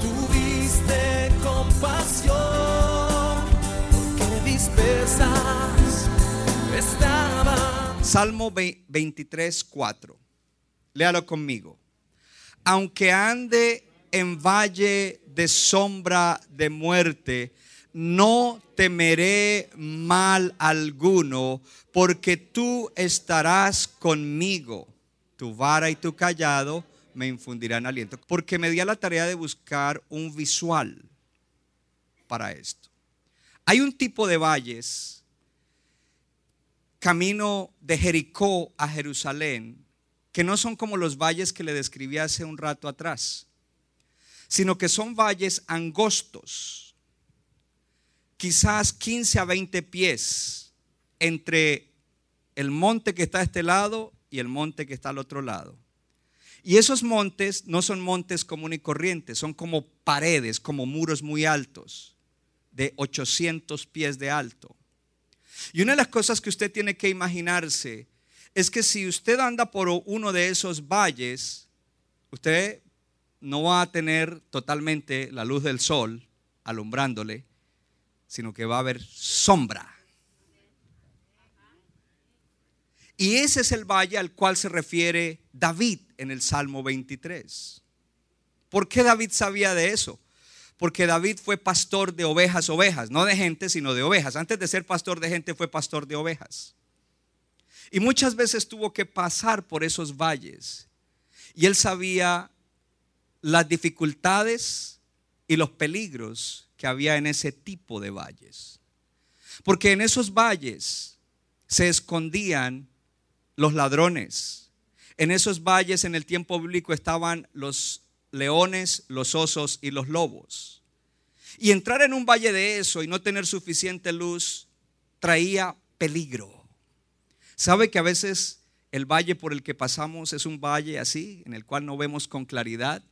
tuviste compasión, porque dispersas estaban. Salmo 23, 4. Léalo conmigo. Aunque ande en valle de sombra de muerte, no temeré mal alguno, porque tú estarás conmigo. Tu vara y tu callado me infundirán aliento. Porque me di a la tarea de buscar un visual para esto. Hay un tipo de valles, camino de Jericó a Jerusalén, que no son como los valles que le describí hace un rato atrás, sino que son valles angostos, quizás 15 a 20 pies entre el monte que está a este lado y el monte que está al otro lado. Y esos montes no son montes comunes y corrientes, son como paredes, como muros muy altos, de 800 pies de alto. Y una de las cosas que usted tiene que imaginarse es que si usted anda por uno de esos valles, usted no va a tener totalmente la luz del sol alumbrándole, sino que va a haber sombra. Y ese es el valle al cual se refiere David en el Salmo 23. ¿Por qué David sabía de eso? Porque David fue pastor de ovejas, ovejas, no de gente, sino de ovejas. Antes de ser pastor de gente fue pastor de ovejas. Y muchas veces tuvo que pasar por esos valles. Y él sabía las dificultades y los peligros que había en ese tipo de valles. Porque en esos valles se escondían los ladrones. En esos valles en el tiempo bíblico estaban los leones, los osos y los lobos. Y entrar en un valle de eso y no tener suficiente luz traía peligro. ¿Sabe que a veces el valle por el que pasamos es un valle así, en el cual no vemos con claridad?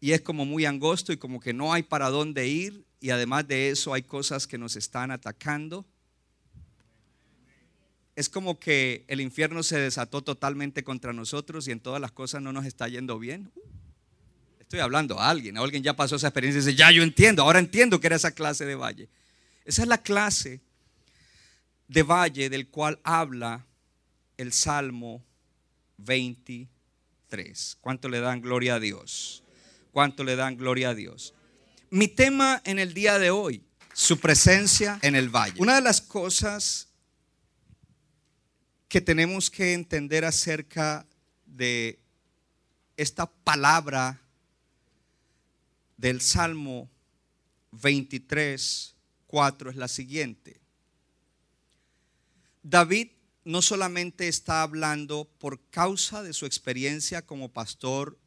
Y es como muy angosto y como que no hay para dónde ir. Y además de eso hay cosas que nos están atacando es como que el infierno se desató totalmente contra nosotros y en todas las cosas no nos está yendo bien. Estoy hablando a alguien, alguien ya pasó esa experiencia y dice, ya yo entiendo, ahora entiendo que era esa clase de valle. Esa es la clase de valle del cual habla el Salmo 23. ¿Cuánto le dan gloria a Dios? ¿Cuánto le dan gloria a Dios? Mi tema en el día de hoy, su presencia en el valle. Una de las cosas que tenemos que entender acerca de esta palabra del Salmo 23, 4 es la siguiente. David no solamente está hablando por causa de su experiencia como pastor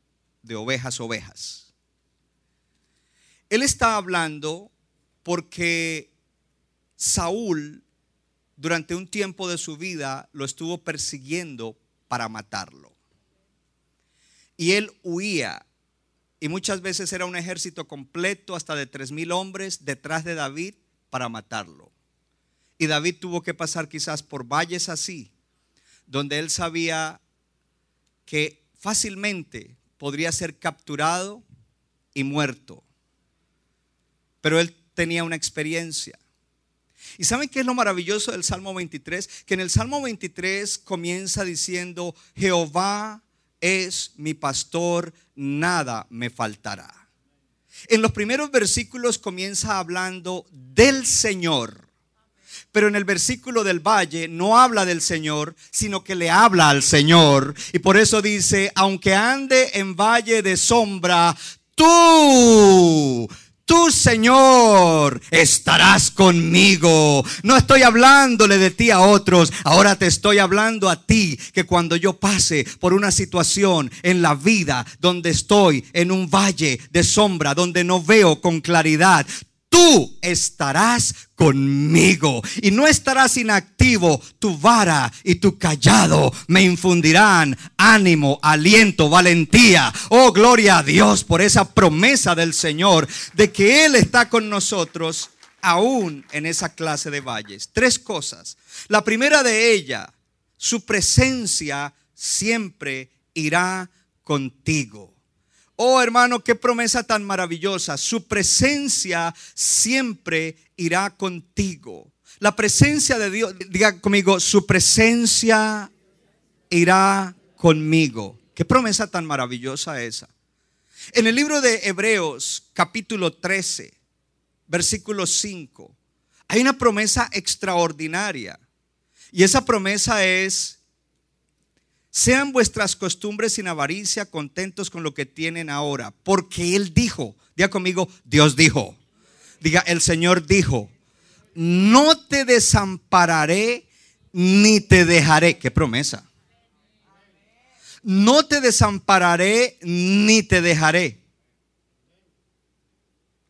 de ovejas, ovejas. Él está hablando porque Saúl durante un tiempo de su vida lo estuvo persiguiendo para matarlo. Y él huía. Y muchas veces era un ejército completo, hasta de tres mil hombres, detrás de David para matarlo. Y David tuvo que pasar quizás por valles así, donde él sabía que fácilmente podría ser capturado y muerto. Pero él tenía una experiencia. ¿Y saben qué es lo maravilloso del Salmo 23? Que en el Salmo 23 comienza diciendo, Jehová es mi pastor, nada me faltará. En los primeros versículos comienza hablando del Señor. Pero en el versículo del valle no habla del Señor, sino que le habla al Señor. Y por eso dice, aunque ande en valle de sombra, tú Tú, Señor, estarás conmigo. No estoy hablándole de ti a otros. Ahora te estoy hablando a ti que cuando yo pase por una situación en la vida donde estoy en un valle de sombra, donde no veo con claridad, tú estarás conmigo y no estarás inactivo. Tu vara y tu callado me infundirán ánimo, aliento, valentía. Oh, gloria a Dios por esa promesa del Señor de que Él está con nosotros aún en esa clase de valles. Tres cosas. La primera de ellas, su presencia siempre irá contigo. Oh hermano, qué promesa tan maravillosa. Su presencia siempre irá contigo. La presencia de Dios, diga conmigo, su presencia irá conmigo. Qué promesa tan maravillosa esa. En el libro de Hebreos, capítulo 13, versículo 5, hay una promesa extraordinaria. Y esa promesa es sean vuestras costumbres sin avaricia, contentos con lo que tienen ahora. Porque Él dijo, diga conmigo, Dios dijo. Diga, el Señor dijo, no te desampararé ni te dejaré. Qué promesa. No te desampararé ni te dejaré.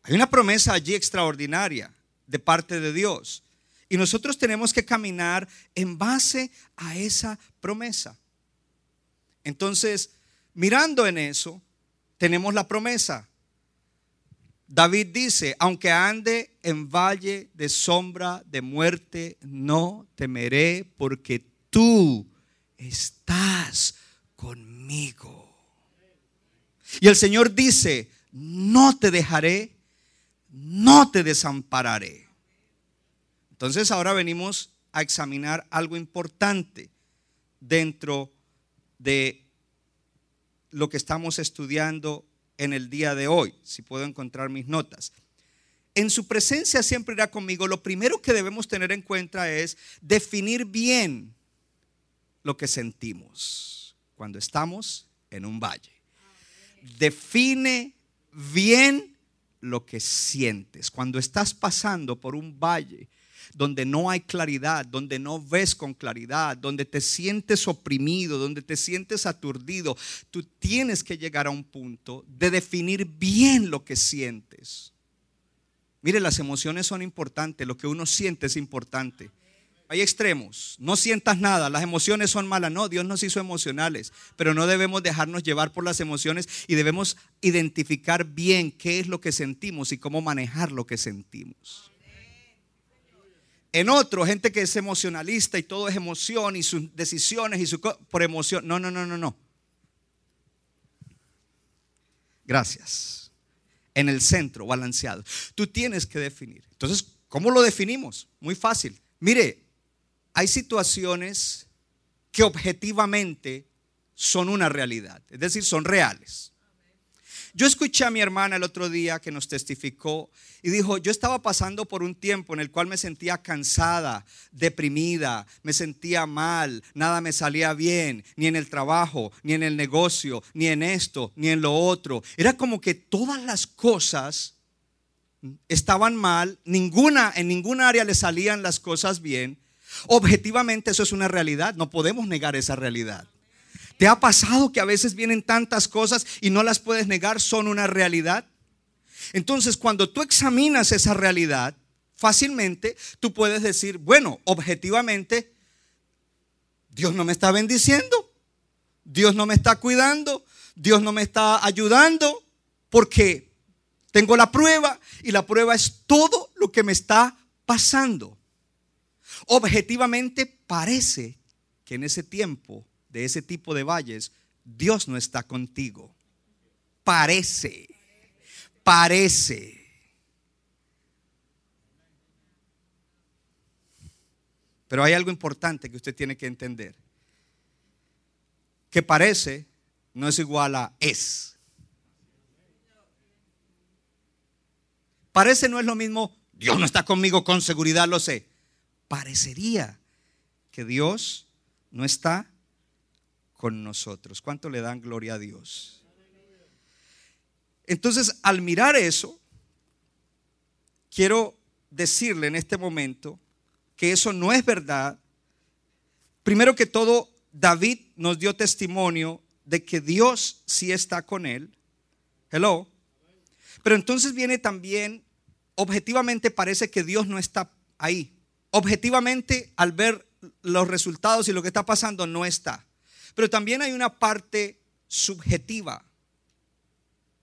Hay una promesa allí extraordinaria de parte de Dios. Y nosotros tenemos que caminar en base a esa promesa. Entonces, mirando en eso, tenemos la promesa. David dice, aunque ande en valle de sombra de muerte, no temeré porque tú estás conmigo. Y el Señor dice, no te dejaré, no te desampararé. Entonces ahora venimos a examinar algo importante dentro de lo que estamos estudiando en el día de hoy, si puedo encontrar mis notas. En su presencia siempre irá conmigo. Lo primero que debemos tener en cuenta es definir bien lo que sentimos cuando estamos en un valle. Define bien lo que sientes. Cuando estás pasando por un valle donde no hay claridad, donde no ves con claridad, donde te sientes oprimido, donde te sientes aturdido, tú tienes que llegar a un punto de definir bien lo que sientes. Mire, las emociones son importantes, lo que uno siente es importante. Hay extremos, no sientas nada, las emociones son malas, no, Dios nos hizo emocionales, pero no debemos dejarnos llevar por las emociones y debemos identificar bien qué es lo que sentimos y cómo manejar lo que sentimos. En otro, gente que es emocionalista y todo es emoción y sus decisiones y su por emoción. No, no, no, no, no. Gracias. En el centro, balanceado. Tú tienes que definir. Entonces, ¿cómo lo definimos? Muy fácil. Mire, hay situaciones que objetivamente son una realidad, es decir, son reales. Yo escuché a mi hermana el otro día que nos testificó y dijo, yo estaba pasando por un tiempo en el cual me sentía cansada, deprimida, me sentía mal, nada me salía bien, ni en el trabajo, ni en el negocio, ni en esto, ni en lo otro. Era como que todas las cosas estaban mal, ninguna en ninguna área le salían las cosas bien. Objetivamente eso es una realidad, no podemos negar esa realidad. ¿Te ha pasado que a veces vienen tantas cosas y no las puedes negar, son una realidad? Entonces, cuando tú examinas esa realidad, fácilmente tú puedes decir, bueno, objetivamente, Dios no me está bendiciendo, Dios no me está cuidando, Dios no me está ayudando, porque tengo la prueba y la prueba es todo lo que me está pasando. Objetivamente parece que en ese tiempo de ese tipo de valles, Dios no está contigo. Parece, parece. Pero hay algo importante que usted tiene que entender. Que parece no es igual a es. Parece no es lo mismo, Dios no está conmigo con seguridad, lo sé. Parecería que Dios no está con nosotros. ¿Cuánto le dan gloria a Dios? Entonces, al mirar eso, quiero decirle en este momento que eso no es verdad. Primero que todo, David nos dio testimonio de que Dios sí está con él. Hello. Pero entonces viene también, objetivamente parece que Dios no está ahí. Objetivamente, al ver los resultados y lo que está pasando, no está. Pero también hay una parte subjetiva.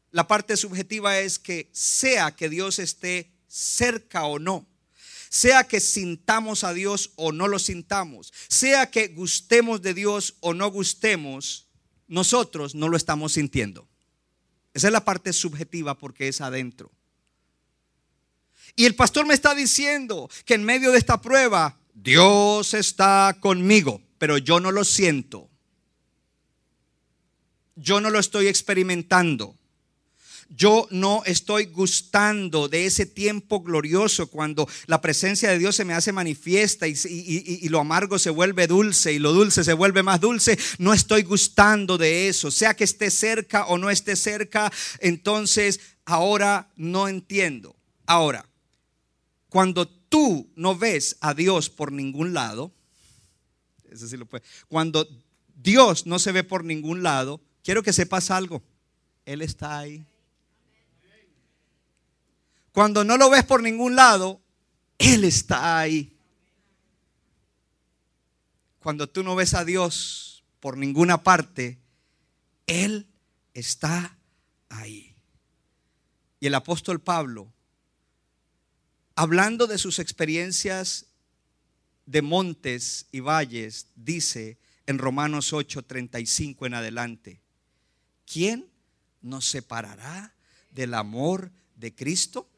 La parte subjetiva es que sea que Dios esté cerca o no, sea que sintamos a Dios o no lo sintamos, sea que gustemos de Dios o no gustemos, nosotros no lo estamos sintiendo. Esa es la parte subjetiva porque es adentro. Y el pastor me está diciendo que en medio de esta prueba, Dios está conmigo, pero yo no lo siento. Yo no lo estoy experimentando yo no estoy gustando de ese tiempo glorioso cuando la presencia de Dios se me hace manifiesta y, lo amargo se vuelve dulce y lo dulce se vuelve más dulce. No estoy gustando de eso. Sea que esté cerca o no esté cerca, entonces ahora no entiendo. Ahora, cuando tú no ves a Dios por ningún lado, cuando Dios no se ve por ningún lado, quiero que sepas algo. Él está ahí. Cuando no lo ves por ningún lado, Él está ahí. Cuando tú no ves a Dios por ninguna parte, Él está ahí. Y el apóstol Pablo, hablando de sus experiencias de montes y valles, dice en Romanos 8:35 en adelante, ¿quién nos separará del amor de Cristo?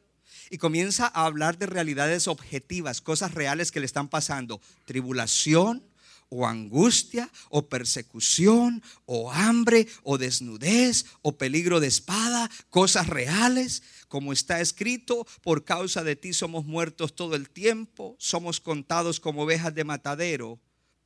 y comienza a hablar de realidades objetivas, cosas reales que le están pasando. Tribulación o angustia o persecución o hambre o desnudez o peligro de espada, cosas reales. Como está escrito, por causa de ti somos muertos todo el tiempo, somos contados como ovejas de matadero.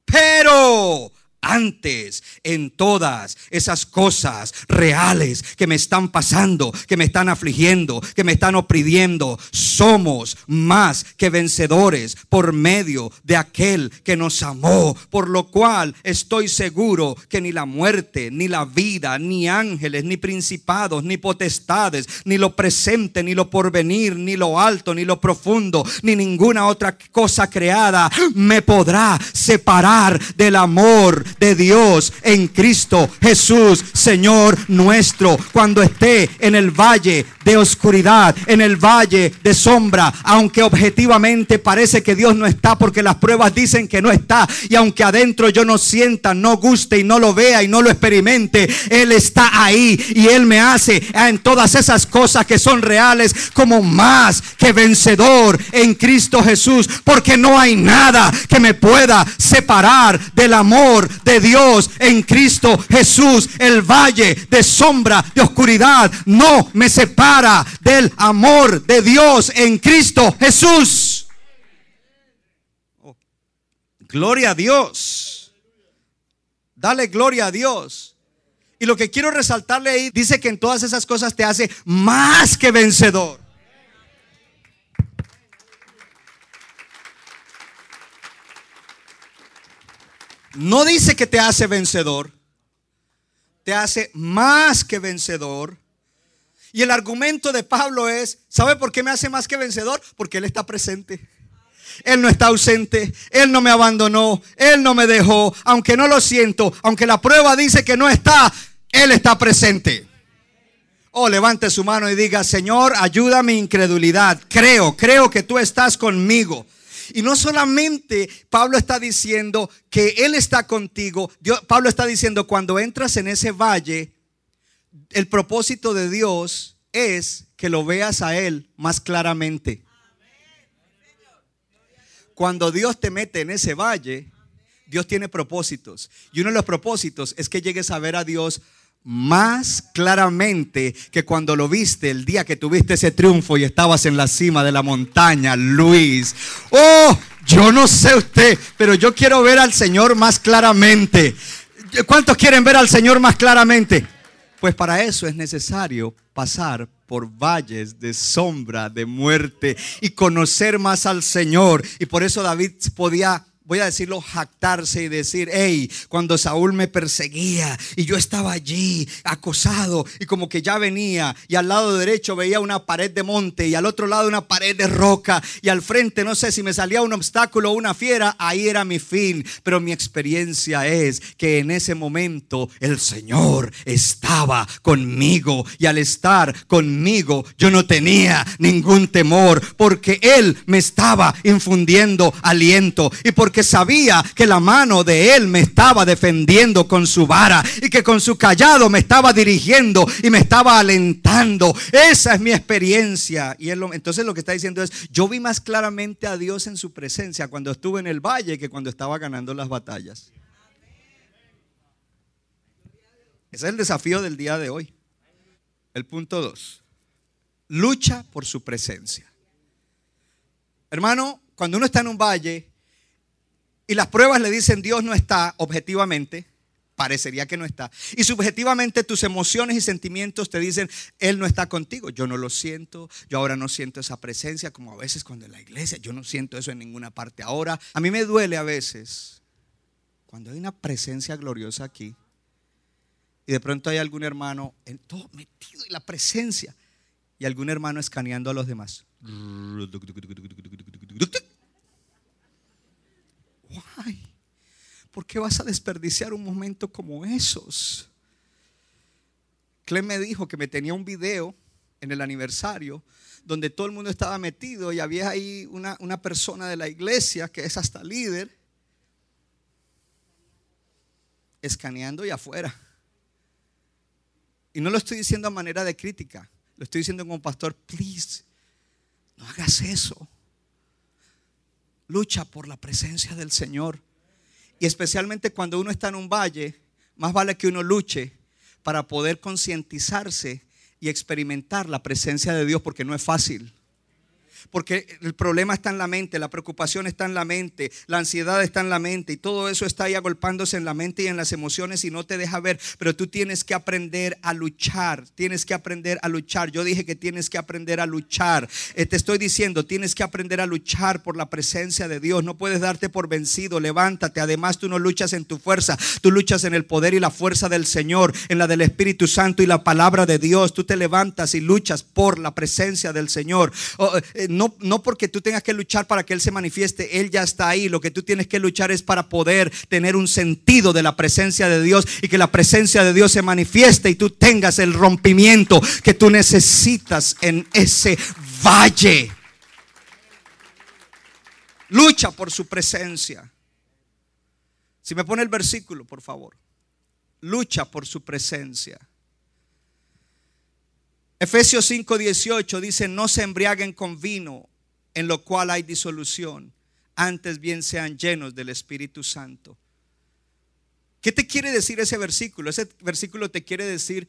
Pero antes en todas esas cosas reales que me están pasando, que me están afligiendo, que me están oprimiendo. Somos más que vencedores por medio de aquel que nos amó, por lo cual estoy seguro que ni la muerte, ni la vida, ni ángeles, ni principados, ni potestades, ni lo presente, ni lo porvenir, ni lo alto, ni lo profundo, ni ninguna otra cosa creada me podrá separar del amor de Dios en Cristo Jesús, Señor nuestro. Cuando esté en el valle de oscuridad, en el valle de sombra, aunque objetivamente parece que Dios no está porque las pruebas dicen que no está, y aunque adentro yo no sienta, no guste y no lo vea y no lo experimente, Él está ahí y Él me hace en todas esas cosas que son reales como más que vencedor en Cristo Jesús, porque no hay nada que me pueda separar del amor de Dios en Cristo Jesús. El valle de sombra, de oscuridad, no me separa del amor de Dios en Cristo Jesús. Oh, gloria a Dios. Dale gloria a Dios. Y lo que quiero resaltarle ahí, dice que en todas esas cosas te hace más que vencedor. No dice que te hace vencedor, te hace más que vencedor y el argumento de Pablo es, ¿sabe por qué me hace más que vencedor? Porque Él está presente. Él no está ausente, Él no me abandonó, Él no me dejó, aunque no lo siento, aunque la prueba dice que no está, Él está presente. Oh, levante su mano y diga, Señor, ayuda mi incredulidad. Creo, creo que tú estás conmigo. Y no solamente Pablo está diciendo que Él está contigo, Pablo está diciendo, cuando entras en ese valle, el propósito de Dios es que lo veas a Él más claramente. Cuando Dios te mete en ese valle, Dios tiene propósitos. Y uno de los propósitos es que llegues a ver a Dios más claramente que cuando lo viste el día que tuviste ese triunfo y estabas en la cima de la montaña, Luis. Oh, yo no sé usted, pero yo quiero ver al Señor más claramente. ¿Cuántos quieren ver al Señor más claramente? Pues para eso es necesario pasar por valles de sombra de muerte y conocer más al Señor. Y por eso David podía voy a decirlo, jactarse y decir, hey, cuando Saúl me perseguía y yo estaba allí acosado y como que ya venía y al lado derecho veía una pared de monte y al otro lado una pared de roca y al frente no sé si me salía un obstáculo o una fiera, ahí era mi fin. Pero mi experiencia es que en ese momento el Señor estaba conmigo y al estar conmigo yo no tenía ningún temor porque Él me estaba infundiendo aliento y porque sabía que la mano de él me estaba defendiendo con su vara y que con su callado me estaba dirigiendo y me estaba alentando. Esa es mi experiencia. Y él entonces lo que está diciendo es, yo vi más claramente a Dios en su presencia cuando estuve en el valle que cuando estaba ganando las batallas. Ese es el desafío del día de hoy. El punto 2. Lucha por su presencia. Hermano, cuando uno está en un valle, y las pruebas le dicen Dios no está objetivamente, parecería que no está. Y subjetivamente tus emociones y sentimientos te dicen, Él no está contigo. Yo no lo siento, yo ahora no siento esa presencia como a veces cuando en la iglesia, yo no siento eso en ninguna parte ahora. A mí me duele a veces cuando hay una presencia gloriosa aquí y de pronto hay algún hermano en todo metido en la presencia y algún hermano escaneando a los demás. ¿Por qué vas a desperdiciar un momento como esos? Clem me dijo que me tenía un video en el aniversario donde todo el mundo estaba metido y había ahí una, una persona de la iglesia que es hasta líder escaneando y afuera. Y no lo estoy diciendo a manera de crítica, lo estoy diciendo como pastor, please, no hagas eso. Lucha por la presencia del Señor. Y especialmente cuando uno está en un valle, más vale que uno luche para poder concientizarse y experimentar la presencia de Dios porque no es fácil. Porque el problema está en la mente, la preocupación está en la mente, la ansiedad está en la mente y todo eso está ahí agolpándose en la mente y en las emociones y no te deja ver. Pero tú tienes que aprender a luchar, tienes que aprender a luchar. Yo dije que tienes que aprender a luchar. Eh, te estoy diciendo, tienes que aprender a luchar por la presencia de Dios. No puedes darte por vencido, levántate. Además, tú no luchas en tu fuerza, tú luchas en el poder y la fuerza del Señor, en la del Espíritu Santo y la palabra de Dios. Tú te levantas y luchas por la presencia del Señor. Oh, eh, no, no porque tú tengas que luchar para que Él se manifieste, Él ya está ahí. Lo que tú tienes que luchar es para poder tener un sentido de la presencia de Dios y que la presencia de Dios se manifieste y tú tengas el rompimiento que tú necesitas en ese valle. Lucha por su presencia. Si me pone el versículo, por favor. Lucha por su presencia. Efesios 5:18 dice, no se embriaguen con vino, en lo cual hay disolución, antes bien sean llenos del Espíritu Santo. ¿Qué te quiere decir ese versículo? Ese versículo te quiere decir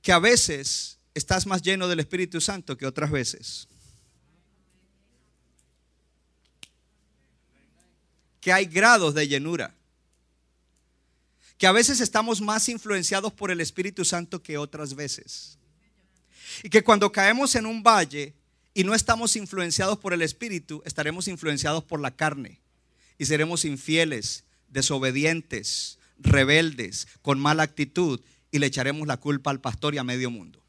que a veces estás más lleno del Espíritu Santo que otras veces. Que hay grados de llenura. Que a veces estamos más influenciados por el Espíritu Santo que otras veces. Y que cuando caemos en un valle y no estamos influenciados por el Espíritu, estaremos influenciados por la carne y seremos infieles, desobedientes, rebeldes, con mala actitud y le echaremos la culpa al pastor y a medio mundo.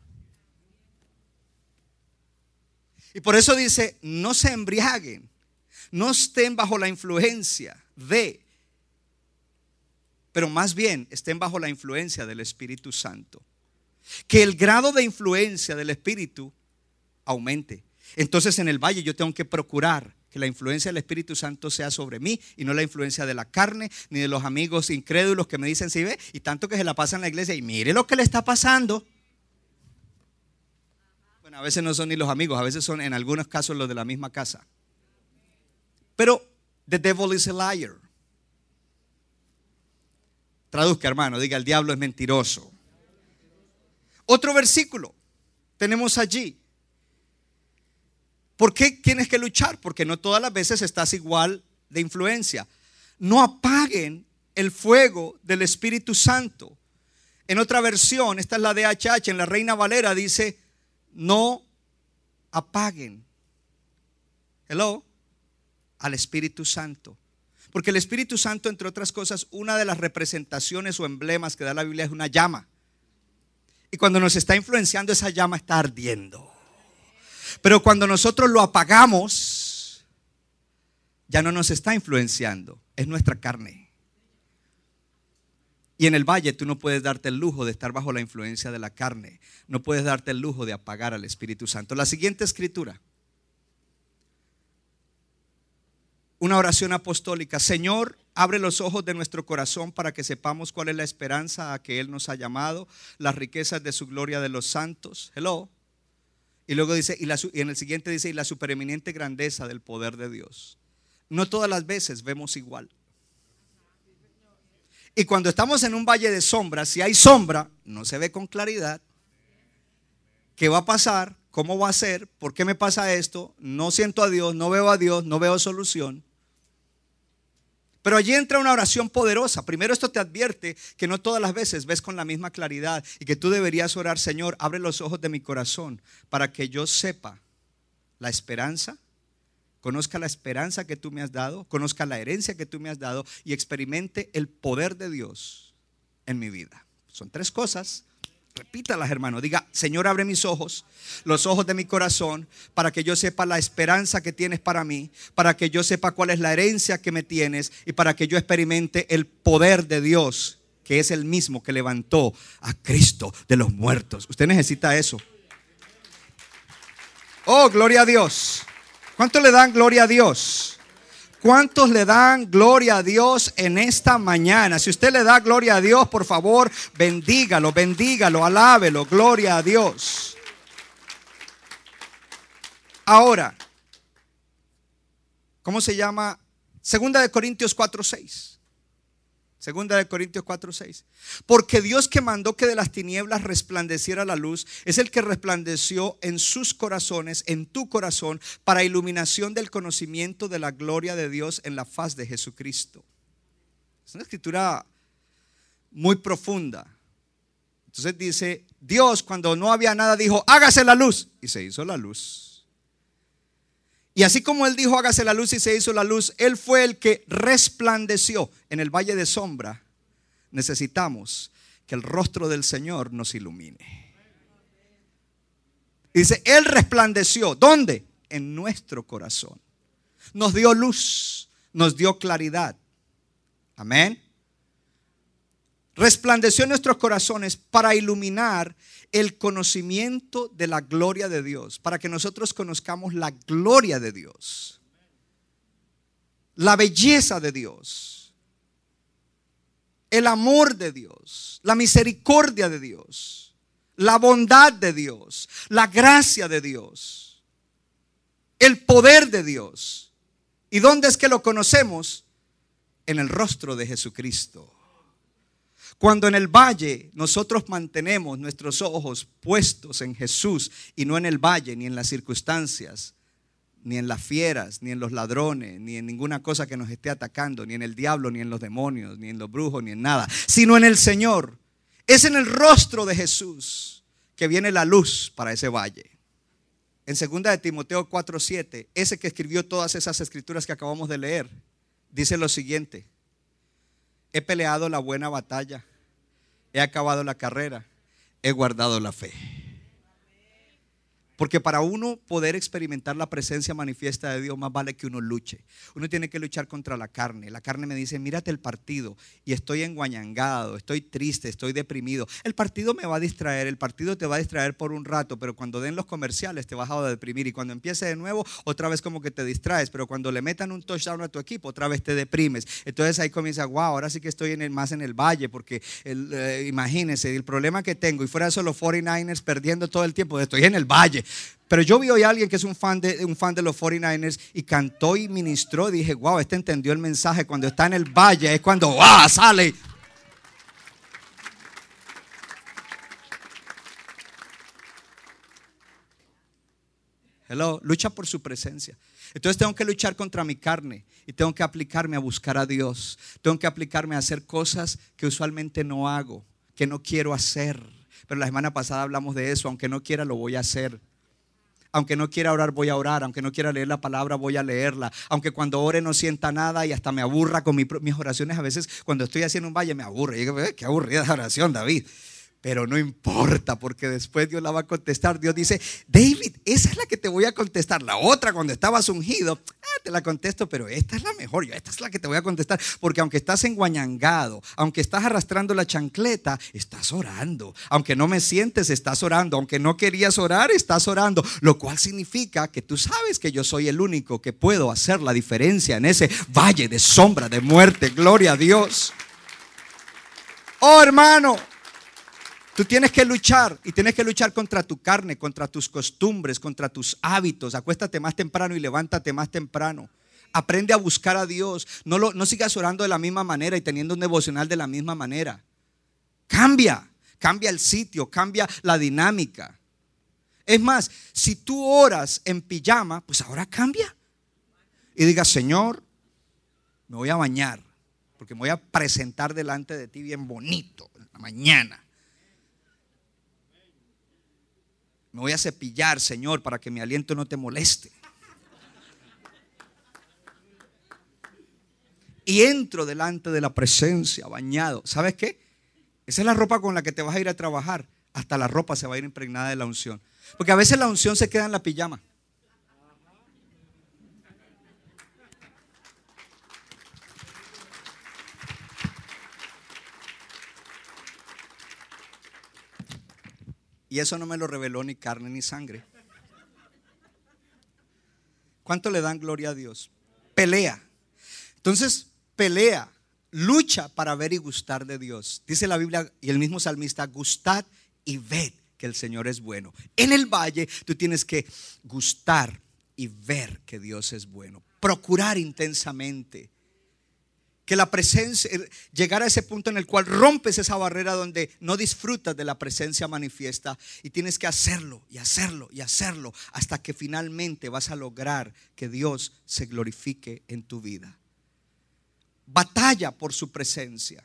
Y por eso dice, no se embriaguen, no estén bajo la influencia de, pero más bien estén bajo la influencia del Espíritu Santo que el grado de influencia del Espíritu aumente. Entonces en el valle yo tengo que procurar que la influencia del Espíritu Santo sea sobre mí y no la influencia de la carne ni de los amigos incrédulos que me dicen, si ve, y tanto que se la pasa en la iglesia y mire lo que le está pasando. Bueno, a veces no son ni los amigos, a veces son en algunos casos los de la misma casa. Pero the devil is a liar. Traduzca, hermano, diga, el diablo es mentiroso. Otro versículo tenemos allí. ¿Por qué tienes que luchar? Porque no todas las veces estás igual de influencia. No apaguen el fuego del Espíritu Santo. En otra versión, esta es la de HH, en la Reina Valera dice, no apaguen. Hello. Al Espíritu Santo. Porque el Espíritu Santo, entre otras cosas, una de las representaciones o emblemas que da la Biblia es una llama. Y cuando nos está influenciando, esa llama está ardiendo. Pero cuando nosotros lo apagamos, ya no nos está influenciando, es nuestra carne. Y en el valle tú no puedes darte el lujo de estar bajo la influencia de la carne. No puedes darte el lujo de apagar al Espíritu Santo. La siguiente escritura. Una oración apostólica. Señor, abre los ojos de nuestro corazón para que sepamos cuál es la esperanza a que Él nos ha llamado, las riquezas de su gloria de los santos. Hello. Y luego dice, y, y en el siguiente dice, y la supereminente grandeza del poder de Dios. No todas las veces vemos igual. Y cuando estamos en un valle de sombra, si hay sombra, no se ve con claridad. ¿Qué va a pasar? ¿Cómo va a ser? ¿Por qué me pasa esto? No siento a Dios, no veo a Dios, no veo solución. Pero allí entra una oración poderosa. Primero esto te advierte que no todas las veces ves con la misma claridad y que tú deberías orar, Señor, abre los ojos de mi corazón para que yo sepa la esperanza conozca la esperanza que tú me has dado, conozca la herencia que tú me has dado y experimente el poder de Dios en mi vida. Son tres cosas. Repítalas, hermano. Diga, Señor, abre mis ojos, los ojos de mi corazón, para que yo sepa la esperanza que tienes para mí, para que yo sepa cuál es la herencia que me tienes y para que yo experimente el poder de Dios, que es el mismo que levantó a Cristo de los muertos. Usted necesita eso. Oh, gloria a Dios. ¿Cuántos le dan gloria a Dios? ¿Cuántos le dan gloria a Dios en esta mañana? Si usted le da gloria a Dios, por favor, bendígalo, bendígalo, alábelo, gloria a Dios. Ahora, ¿cómo se llama? Segunda de Corintios 4:6. Segunda de Corintios 4, 6. Porque Dios que mandó que de las tinieblas resplandeciera la luz, es el que resplandeció en sus corazones, en tu corazón, para iluminación del conocimiento de la gloria de Dios en la faz de Jesucristo. Es una escritura muy profunda. Entonces dice, Dios cuando no había nada dijo, hágase la luz. Y se hizo la luz. Y así como Él dijo, hágase la luz y se hizo la luz, Él fue el que resplandeció en el valle de sombra. Necesitamos que el rostro del Señor nos ilumine. dice, Él resplandeció. ¿Dónde? En nuestro corazón. Nos dio luz, nos dio claridad. Amén. Resplandeció en nuestros corazones para iluminar el conocimiento de la gloria de Dios, para que nosotros conozcamos la gloria de Dios, la belleza de Dios, el amor de Dios, la misericordia de Dios, la bondad de Dios, la gracia de Dios, el poder de Dios. ¿Y dónde es que lo conocemos? En el rostro de Jesucristo. Cuando en el valle nosotros mantenemos nuestros ojos puestos en Jesús y no en el valle, ni en las circunstancias, ni en las fieras, ni en los ladrones, ni en ninguna cosa que nos esté atacando, ni en el diablo, ni en los demonios, ni en los brujos, ni en nada, sino en el Señor. Es en el rostro de Jesús que viene la luz para ese valle. En 2 de Timoteo 4:7, ese que escribió todas esas escrituras que acabamos de leer, dice lo siguiente: He peleado la buena batalla. He acabado la carrera. He guardado la fe. Porque para uno poder experimentar la presencia manifiesta de Dios, más vale que uno luche. Uno tiene que luchar contra la carne. La carne me dice, mírate el partido y estoy enguañangado, estoy triste, estoy deprimido. El partido me va a distraer, el partido te va a distraer por un rato, pero cuando den los comerciales te vas a deprimir y cuando empiece de nuevo, otra vez como que te distraes, pero cuando le metan un touchdown a tu equipo, otra vez te deprimes. Entonces ahí comienza, wow, ahora sí que estoy en el, más en el valle, porque el, eh, imagínense, el problema que tengo, y fuera eso los 49ers perdiendo todo el tiempo, estoy en el valle. Pero yo vi hoy a alguien que es un fan, de, un fan de los 49ers y cantó y ministró. Dije, wow, este entendió el mensaje. Cuando está en el valle es cuando, wow, sale. Hello, lucha por su presencia. Entonces tengo que luchar contra mi carne y tengo que aplicarme a buscar a Dios. Tengo que aplicarme a hacer cosas que usualmente no hago, que no quiero hacer Pero la semana pasada hablamos de eso, aunque no quiera lo voy a hacer. Aunque no quiera orar, voy a orar. Aunque no quiera leer la palabra, voy a leerla. Aunque cuando ore no sienta nada y hasta me aburra con mis oraciones, a veces cuando estoy haciendo un valle me aburre. Y digo, qué aburrida oración, David. Pero no importa, porque después Dios la va a contestar. Dios dice, David, esa es la que te voy a contestar. La otra, cuando estabas ungido, ah, te la contesto, pero esta es la mejor. Yo, esta es la que te voy a contestar. Porque aunque estás enguañangado, aunque estás arrastrando la chancleta, estás orando. Aunque no me sientes, estás orando. Aunque no querías orar, estás orando. Lo cual significa que tú sabes que yo soy el único que puedo hacer la diferencia en ese valle de sombra, de muerte. Gloria a Dios. Oh, hermano. Tú tienes que luchar y tienes que luchar contra tu carne, contra tus costumbres, contra tus hábitos. Acuéstate más temprano y levántate más temprano. Aprende a buscar a Dios. No, lo, no sigas orando de la misma manera y teniendo un devocional de la misma manera. Cambia, cambia el sitio, cambia la dinámica. Es más, si tú oras en pijama, pues ahora cambia. Y diga, Señor, me voy a bañar, porque me voy a presentar delante de ti bien bonito en la mañana. Me voy a cepillar, Señor, para que mi aliento no te moleste. Y entro delante de la presencia, bañado. ¿Sabes qué? Esa es la ropa con la que te vas a ir a trabajar. Hasta la ropa se va a ir impregnada de la unción. Porque a veces la unción se queda en la pijama. Y eso no me lo reveló ni carne ni sangre. ¿Cuánto le dan gloria a Dios? Pelea. Entonces, pelea, lucha para ver y gustar de Dios. Dice la Biblia y el mismo salmista, gustad y ved que el Señor es bueno. En el valle tú tienes que gustar y ver que Dios es bueno. Procurar intensamente que la presencia, eh, llegar a ese punto en el cual rompes esa barrera donde no disfrutas de la presencia manifiesta y tienes que hacerlo y hacerlo y hacerlo hasta que finalmente vas a lograr que Dios se glorifique en tu vida. Batalla por su presencia.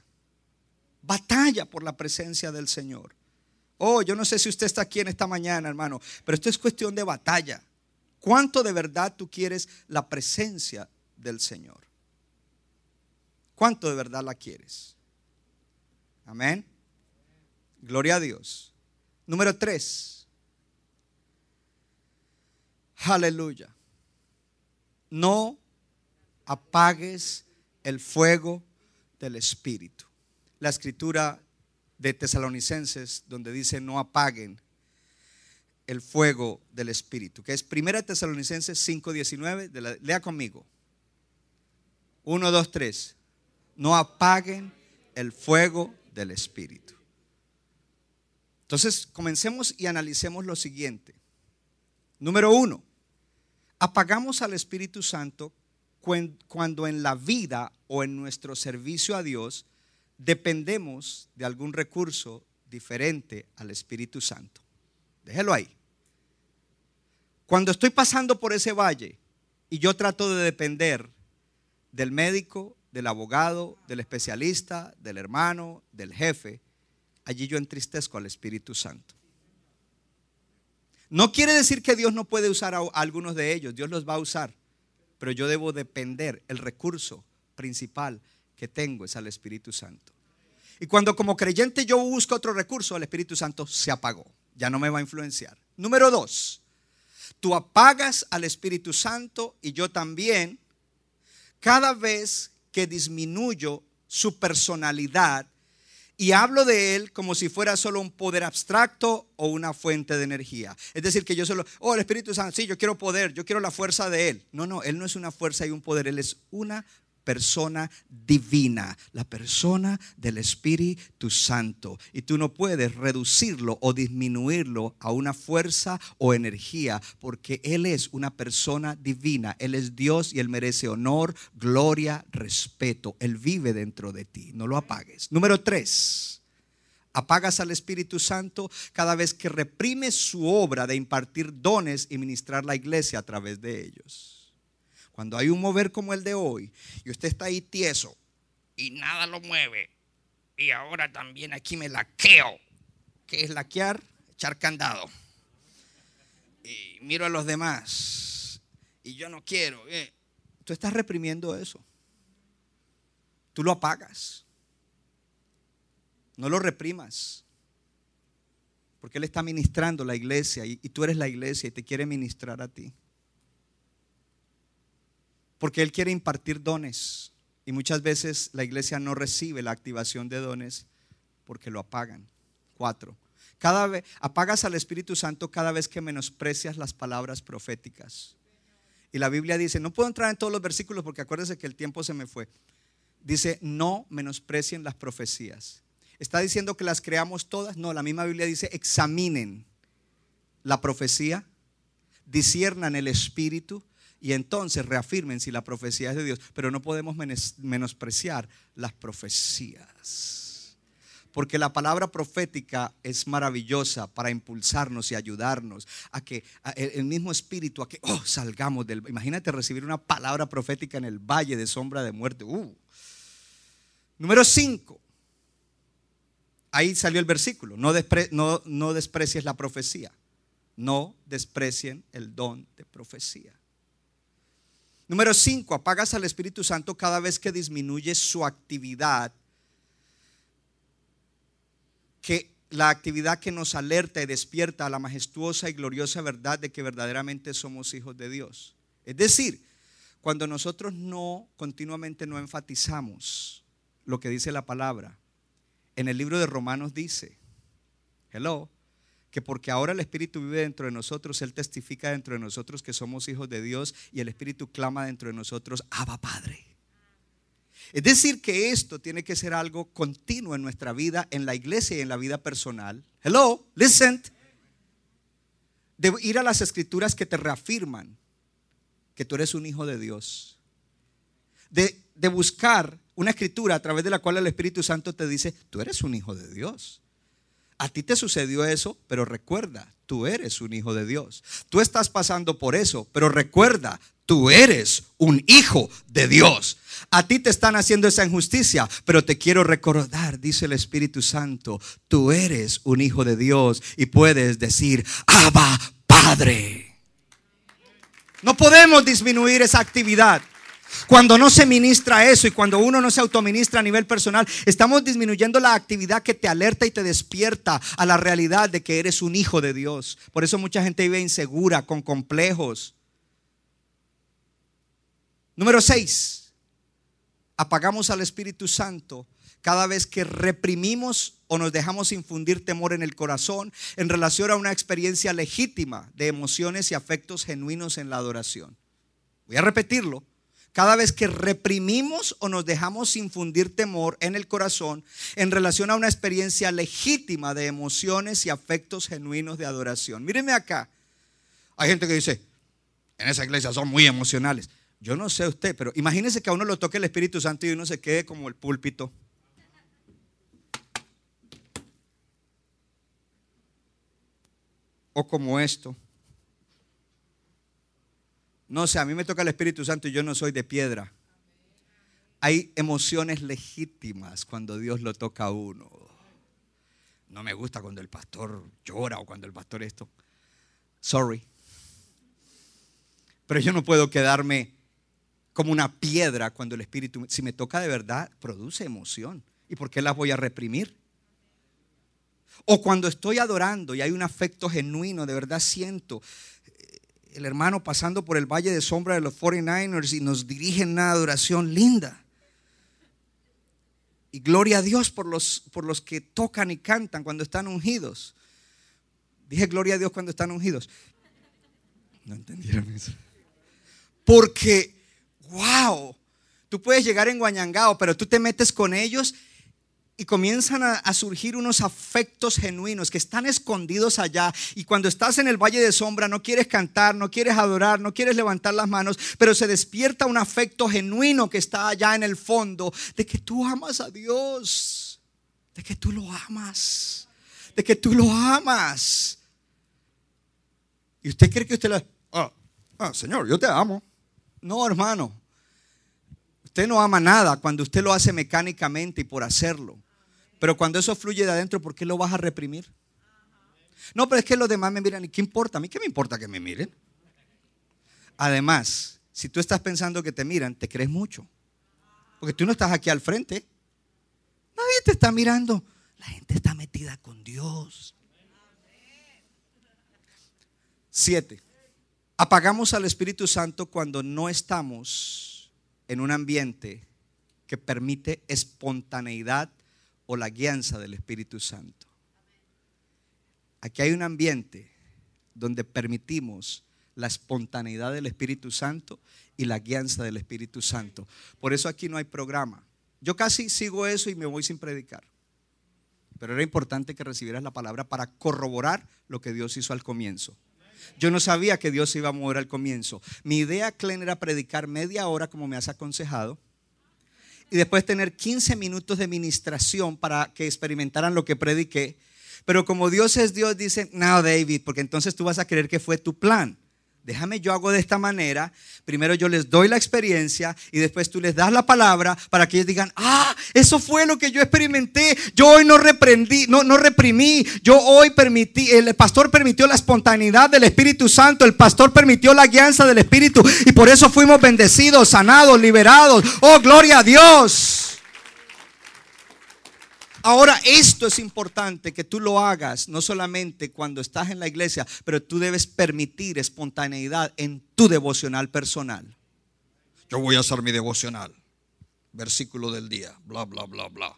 Batalla por la presencia del Señor. Oh, yo no sé si usted está aquí en esta mañana, hermano, pero esto es cuestión de batalla. ¿Cuánto de verdad tú quieres la presencia del Señor? ¿Cuánto de verdad la quieres? Amén. Gloria a Dios. Número tres. Aleluya. No apagues el fuego del Espíritu. La escritura de Tesalonicenses, donde dice no apaguen el fuego del Espíritu, que es 1 Tesalonicenses 5:19, lea conmigo. 1, 2, 3 no apaguen el fuego del Espíritu. Entonces, comencemos y analicemos lo siguiente. Número uno, apagamos al Espíritu Santo cuando en la vida o en nuestro servicio a Dios dependemos de algún recurso diferente al Espíritu Santo. Déjelo ahí. Cuando estoy pasando por ese valle y yo trato de depender del médico, del abogado, del especialista, del hermano, del jefe, allí yo entristezco al Espíritu Santo. No quiere decir que Dios no puede usar a algunos de ellos, Dios los va a usar, pero yo debo depender, el recurso principal que tengo es al Espíritu Santo. Y cuando como creyente yo busco otro recurso, el Espíritu Santo se apagó, ya no me va a influenciar. Número dos, tú apagas al Espíritu Santo y yo también cada vez que disminuyo su personalidad y hablo de él como si fuera solo un poder abstracto o una fuente de energía. Es decir, que yo solo, oh, el Espíritu Santo, sí, yo quiero poder, yo quiero la fuerza de él. No, no, él no es una fuerza y un poder, él es una persona divina, la persona del Espíritu Santo. Y tú no puedes reducirlo o disminuirlo a una fuerza o energía, porque Él es una persona divina, Él es Dios y Él merece honor, gloria, respeto. Él vive dentro de ti, no lo apagues. Número tres. Apagas al Espíritu Santo cada vez que reprimes su obra de impartir dones y ministrar la iglesia a través de ellos. Cuando hay un mover como el de hoy y usted está ahí tieso y nada lo mueve y ahora también aquí me laqueo que es laquear, echar candado. Y miro a los demás y yo no quiero. eh. Tú estás reprimiendo eso. Tú lo apagas. No lo reprimas. Porque Él está ministrando la iglesia y, y tú eres la iglesia y te quiere ministrar a ti. Porque Él quiere impartir dones. Y muchas veces la iglesia no recibe la activación de dones porque lo apagan. Cuatro. Cada vez apagas al Espíritu Santo cada vez que menosprecias las palabras proféticas. Y la Biblia dice, no puedo entrar en todos los versículos porque acuérdense que el tiempo se me fue. Dice, no menosprecien las profecías. ¿Está diciendo que las creamos todas? No, la misma Biblia dice, examinen la profecía, disiernan el espíritu y entonces reafirmen si la profecía es de Dios. Pero no podemos menospreciar las profecías. Porque la palabra profética es maravillosa para impulsarnos y ayudarnos a que el mismo espíritu, a que oh, salgamos del... Imagínate recibir una palabra profética en el valle de sombra de muerte. Uh. Número 5. Ahí salió el versículo. No, no desprecies la profecía. No desprecien el don de profecía. Número 5. Apagas al Espíritu Santo cada vez que disminuye su actividad que la actividad que nos alerta y despierta a la majestuosa y gloriosa verdad de que verdaderamente somos hijos de Dios. Es decir, cuando nosotros no continuamente no enfatizamos lo que dice la palabra, en el libro de Romanos dice, hello, que porque ahora el Espíritu vive dentro de nosotros, Él testifica dentro de nosotros que somos hijos de Dios y el Espíritu clama dentro de nosotros, Abba Padre. Es decir, que esto tiene que ser algo continuo en nuestra vida, en la iglesia y en la vida personal. Hello, listen. De ir a las escrituras que te reafirman que tú eres un hijo de Dios. De, de buscar una escritura a través de la cual el Espíritu Santo te dice, tú eres un hijo de Dios. A ti te sucedió eso, pero recuerda, tú eres un hijo de Dios. Tú estás pasando por eso, pero recuerda, tú eres un hijo de Dios. A ti te están haciendo esa injusticia, pero te quiero recordar, dice el Espíritu Santo, tú eres un hijo de Dios y puedes decir, Abba, Padre. No podemos disminuir esa actividad. Cuando no se ministra eso y cuando uno no se autoministra a nivel personal, estamos disminuyendo la actividad que te alerta y te despierta a la realidad de que eres un hijo de Dios. Por eso mucha gente vive insegura, con complejos. Número 6. Apagamos al Espíritu Santo cada vez que reprimimos o nos dejamos infundir temor en el corazón en relación a una experiencia legítima de emociones y afectos genuinos en la adoración. Voy a repetirlo. Cada vez que reprimimos o nos dejamos infundir temor en el corazón en relación a una experiencia legítima de emociones y afectos genuinos de adoración. Mírenme acá. Hay gente que dice, en esa iglesia son muy emocionales. Yo no sé usted, pero imagínese que a uno lo toque el Espíritu Santo y uno se quede como el púlpito. O como esto. No sé, a mí me toca el Espíritu Santo y yo no soy de piedra. Hay emociones legítimas cuando Dios lo toca a uno. No me gusta cuando el pastor llora o cuando el pastor esto. Sorry. Pero yo no puedo quedarme como una piedra cuando el Espíritu, si me toca de verdad, produce emoción. ¿Y por qué las voy a reprimir? O cuando estoy adorando y hay un afecto genuino, de verdad siento el hermano pasando por el valle de sombra de los 49ers y nos dirige en una adoración linda. Y gloria a Dios por los, por los que tocan y cantan cuando están ungidos. Dije gloria a Dios cuando están ungidos. No entendieron eso. Porque, wow, tú puedes llegar en Guañangao, pero tú te metes con ellos y comienzan a, surgir unos afectos genuinos que están escondidos allá. Y cuando estás en el valle de sombra, no quieres cantar, no quieres adorar, no quieres levantar las manos, pero se despierta un afecto genuino que está allá en el fondo de que tú amas a Dios, de que tú lo amas, de que tú lo amas. Y usted cree que usted lo... Ah, ah, Señor, yo te amo. No, hermano. Usted no ama nada cuando usted lo hace mecánicamente y por hacerlo. Pero cuando eso fluye de adentro, ¿por qué lo vas a reprimir? No, pero es que los demás me miran. ¿Y qué importa? ¿A mí qué me importa que me miren? Además, si tú estás pensando que te miran, te crees mucho. Porque tú no estás aquí al frente. Nadie te está mirando. La gente está metida con Dios. Siete. Apagamos al Espíritu Santo cuando no estamos en un ambiente que permite espontaneidad o la guianza del Espíritu Santo. Aquí hay un ambiente donde permitimos la espontaneidad del Espíritu Santo y la guianza del Espíritu Santo. Por eso aquí no hay programa. Yo casi sigo eso y me voy sin predicar. Pero era importante que recibieras la palabra para corroborar lo que Dios hizo al comienzo. Yo no sabía que Dios se iba a mover al comienzo. Mi idea, Clen, era predicar media hora como me has aconsejado y después tener 15 minutos de ministración para que experimentaran lo que prediqué. Pero como Dios es Dios, dice, no, David, porque entonces tú vas a creer que fue tu plan. Déjame, yo hago de esta manera. Primero yo les doy la experiencia y después tú les das la palabra para que ellos digan, ah, eso fue lo que yo experimenté. Yo hoy no reprendí, no, no reprimí. Yo hoy permití, el pastor permitió la espontaneidad del Espíritu Santo. El pastor permitió la guianza del Espíritu y por eso fuimos bendecidos, sanados, liberados. Oh, gloria a Dios. Ahora, esto es importante que tú lo hagas, no solamente cuando estás en la iglesia, pero tú debes permitir espontaneidad en tu devocional personal. Yo voy a hacer mi devocional. Versículo del día, bla, bla, bla, bla.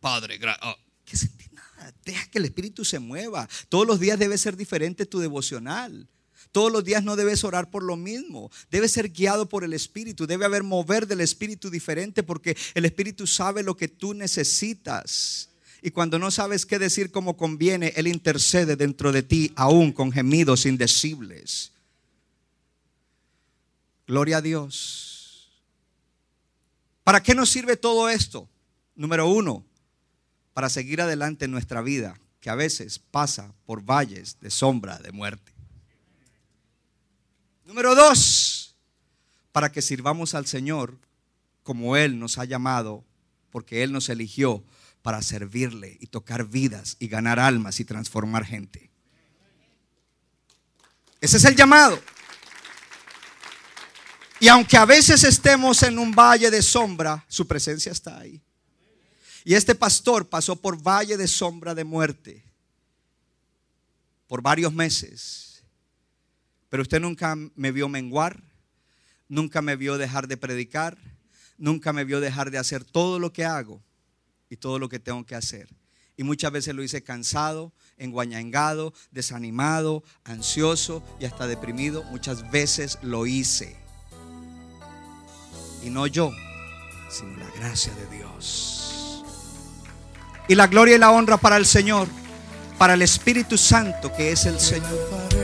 Padre, oh, ¿qué sentí nada? Deja que el Espíritu se mueva. Todos los días debe ser diferente tu devocional. Todos los días no debes orar por lo mismo. Debes ser guiado por el Espíritu. Debe haber mover del Espíritu diferente porque el Espíritu sabe lo que tú necesitas. Y cuando no sabes qué decir como conviene, Él intercede dentro de ti aún con gemidos indecibles. Gloria a Dios. ¿Para qué nos sirve todo esto? Número uno, para seguir adelante en nuestra vida, que a veces pasa por valles de sombra de muerte. Número dos, para que sirvamos al Señor como Él nos ha llamado, porque Él nos eligió para servirle y tocar vidas y ganar almas y transformar gente. Ese es el llamado. Y aunque a veces estemos en un valle de sombra, su presencia está ahí. Y este pastor pasó por valle de sombra de muerte por varios meses pero usted nunca me vio menguar, nunca me vio dejar de predicar, nunca me vio dejar de hacer todo lo que hago y todo lo que tengo que hacer. Y muchas veces lo hice cansado, enguañangado, desanimado, ansioso y hasta deprimido. Muchas veces lo hice. Y no yo, sino la gracia de Dios. Y la gloria y la honra para el Señor, para el Espíritu Santo que es el Señor.